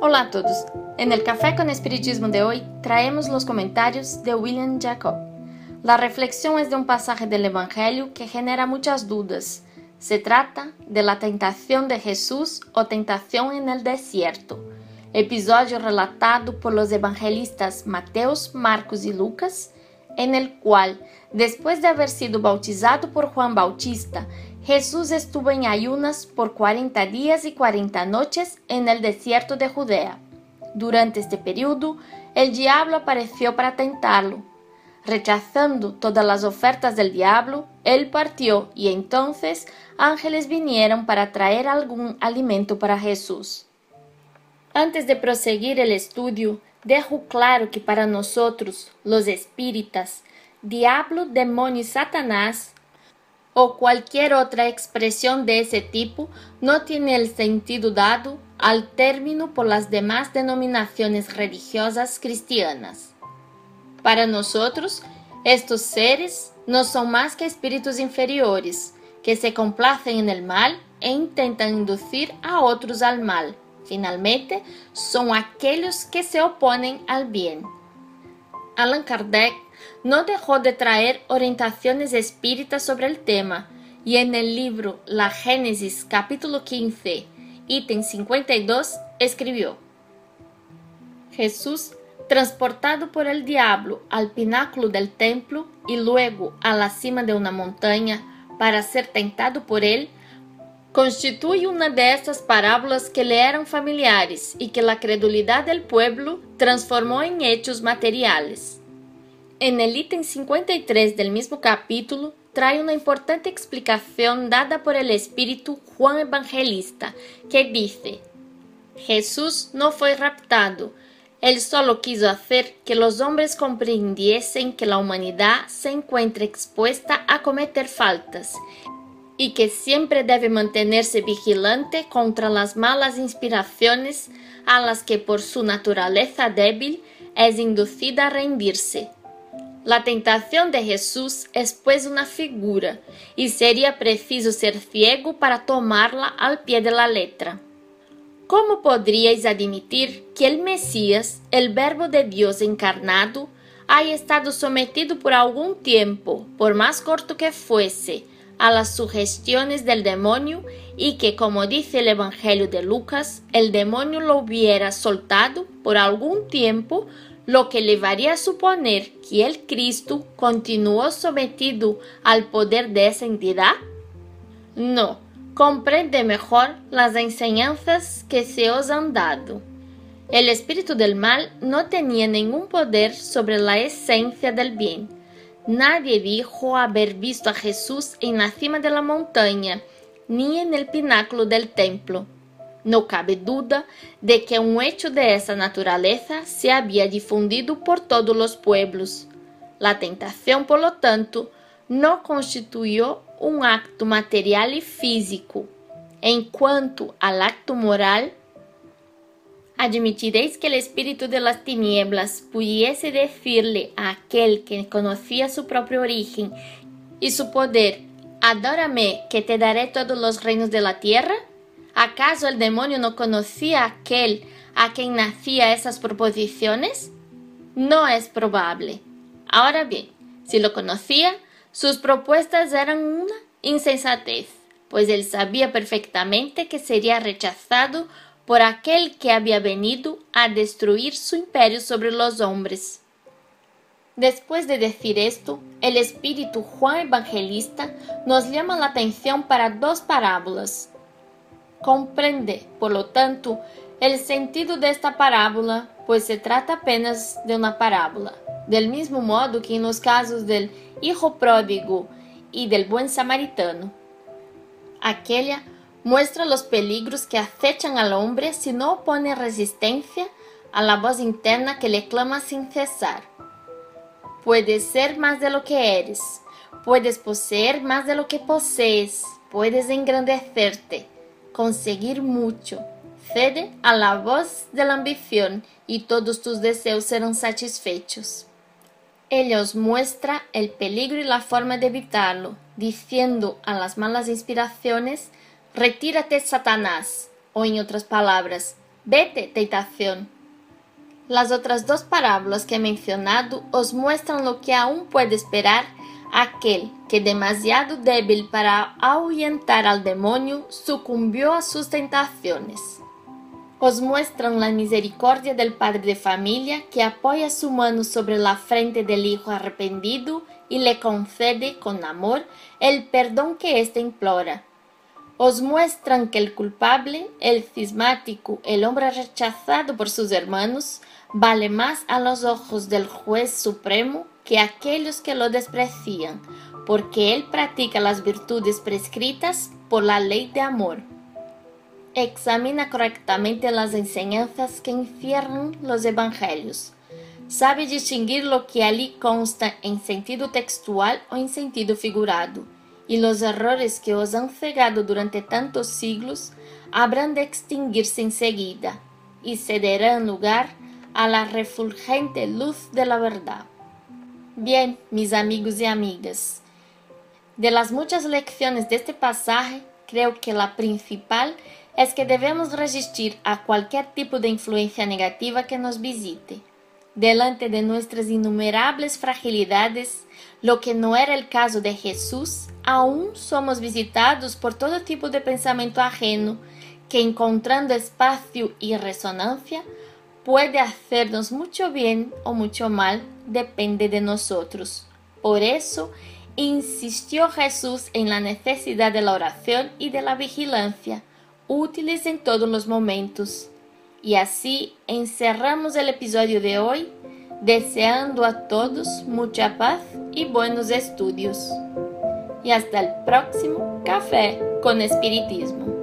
Hola a todos. En el Café con Espiritismo de hoy traemos los comentarios de William Jacob. La reflexión es de un pasaje del Evangelio que genera muchas dudas. Se trata de la tentación de Jesús o tentación en el desierto, episodio relatado por los evangelistas Mateos, Marcos y Lucas, en el cual, después de haber sido bautizado por Juan Bautista, Jesús estuvo en ayunas por 40 días y 40 noches en el desierto de Judea. Durante este periodo, el diablo apareció para tentarlo. Rechazando todas las ofertas del diablo, él partió y entonces ángeles vinieron para traer algún alimento para Jesús. Antes de proseguir el estudio, dejo claro que para nosotros, los espíritas, diablo, demonio y Satanás o cualquier otra expresión de ese tipo no tiene el sentido dado al término por las demás denominaciones religiosas cristianas. Para nosotros, estos seres no son más que espíritus inferiores, que se complacen en el mal e intentan inducir a otros al mal. Finalmente, son aquellos que se oponen al bien. Allan Kardec no dejó de traer orientaciones espíritas sobre el tema y en el libro La Génesis capítulo 15, ítem 52, escribió, Jesús, transportado por el diablo al pináculo del templo y luego a la cima de una montaña para ser tentado por él, constituye una de estas parábolas que le eran familiares y que la credulidad del pueblo transformó en hechos materiales. En el ítem 53 del mismo capítulo trae una importante explicación dada por el Espíritu Juan Evangelista, que dice, Jesús no fue raptado, él solo quiso hacer que los hombres comprendiesen que la humanidad se encuentra expuesta a cometer faltas y que siempre debe mantenerse vigilante contra las malas inspiraciones a las que por su naturaleza débil es inducida a rendirse. La tentación de Jesús es pues una figura y sería preciso ser ciego para tomarla al pie de la letra. ¿Cómo podríais admitir que el Mesías, el Verbo de Dios encarnado, haya estado sometido por algún tiempo, por más corto que fuese, a las sugestiones del demonio y que, como dice el Evangelio de Lucas, el demonio lo hubiera soltado por algún tiempo lo que llevaría a suponer que el Cristo continuó sometido al poder de esa entidad? No, comprende mejor las enseñanzas que se os han dado. El espíritu del mal no tenía ningún poder sobre la esencia del bien. Nadie dijo haber visto a Jesús en la cima de la montaña, ni en el pináculo del templo. No cabe duda de que un hecho de esa naturaleza se había difundido por todos los pueblos. La tentación, por lo tanto, no constituyó un acto material y físico. En cuanto al acto moral, admitiréis que el espíritu de las tinieblas pudiese decirle a aquel que conocía su propio origen y su poder, adórame que te daré todos los reinos de la tierra? ¿Acaso el demonio no conocía a aquel a quien nacía esas proposiciones? No es probable. Ahora bien, si lo conocía, sus propuestas eran una insensatez, pues él sabía perfectamente que sería rechazado por aquel que había venido a destruir su imperio sobre los hombres. Después de decir esto, el espíritu Juan Evangelista nos llama la atención para dos parábolas, comprende, por lo tanto, el sentido de esta parábola, pues se trata apenas de una parábola, del mismo modo que en los casos del hijo pródigo y del buen samaritano. Aquella muestra los peligros que acechan al hombre si no opone resistencia a la voz interna que le clama sin cesar. Puedes ser más de lo que eres, puedes poseer más de lo que posees, puedes engrandecerte, conseguir mucho. Cede a la voz de la ambición y todos tus deseos serán satisfechos. Ella os muestra el peligro y la forma de evitarlo, diciendo a las malas inspiraciones, retírate Satanás, o en otras palabras, Vete, tentación. Las otras dos parábolas que he mencionado os muestran lo que aún puede esperar aquel que demasiado débil para ahuyentar al demonio sucumbió a sus tentaciones. Os muestran la misericordia del padre de familia que apoya su mano sobre la frente del hijo arrepentido y le concede con amor el perdón que éste implora. Os muestran que el culpable, el cismático, el hombre rechazado por sus hermanos, vale más a los ojos del juez supremo que aquellos que lo desprecian, porque él practica las virtudes prescritas por la ley de amor. Examina correctamente las enseñanzas que encierran los evangelios. Sabe distinguir lo que allí consta en sentido textual o en sentido figurado, y los errores que os han cegado durante tantos siglos habrán de extinguirse enseguida y cederán lugar a la refulgente luz de la verdad. Bien, mis amigos y amigas, de las muchas lecciones de este pasaje, creo que la principal es que debemos resistir a cualquier tipo de influencia negativa que nos visite. Delante de nuestras innumerables fragilidades, lo que no era el caso de Jesús, aún somos visitados por todo tipo de pensamiento ajeno que encontrando espacio y resonancia puede hacernos mucho bien o mucho mal, depende de nosotros. Por eso, insistió Jesús en la necesidad de la oración y de la vigilancia, útiles en todos los momentos. Y así encerramos el episodio de hoy, deseando a todos mucha paz y buenos estudios. Y hasta el próximo Café con Espiritismo.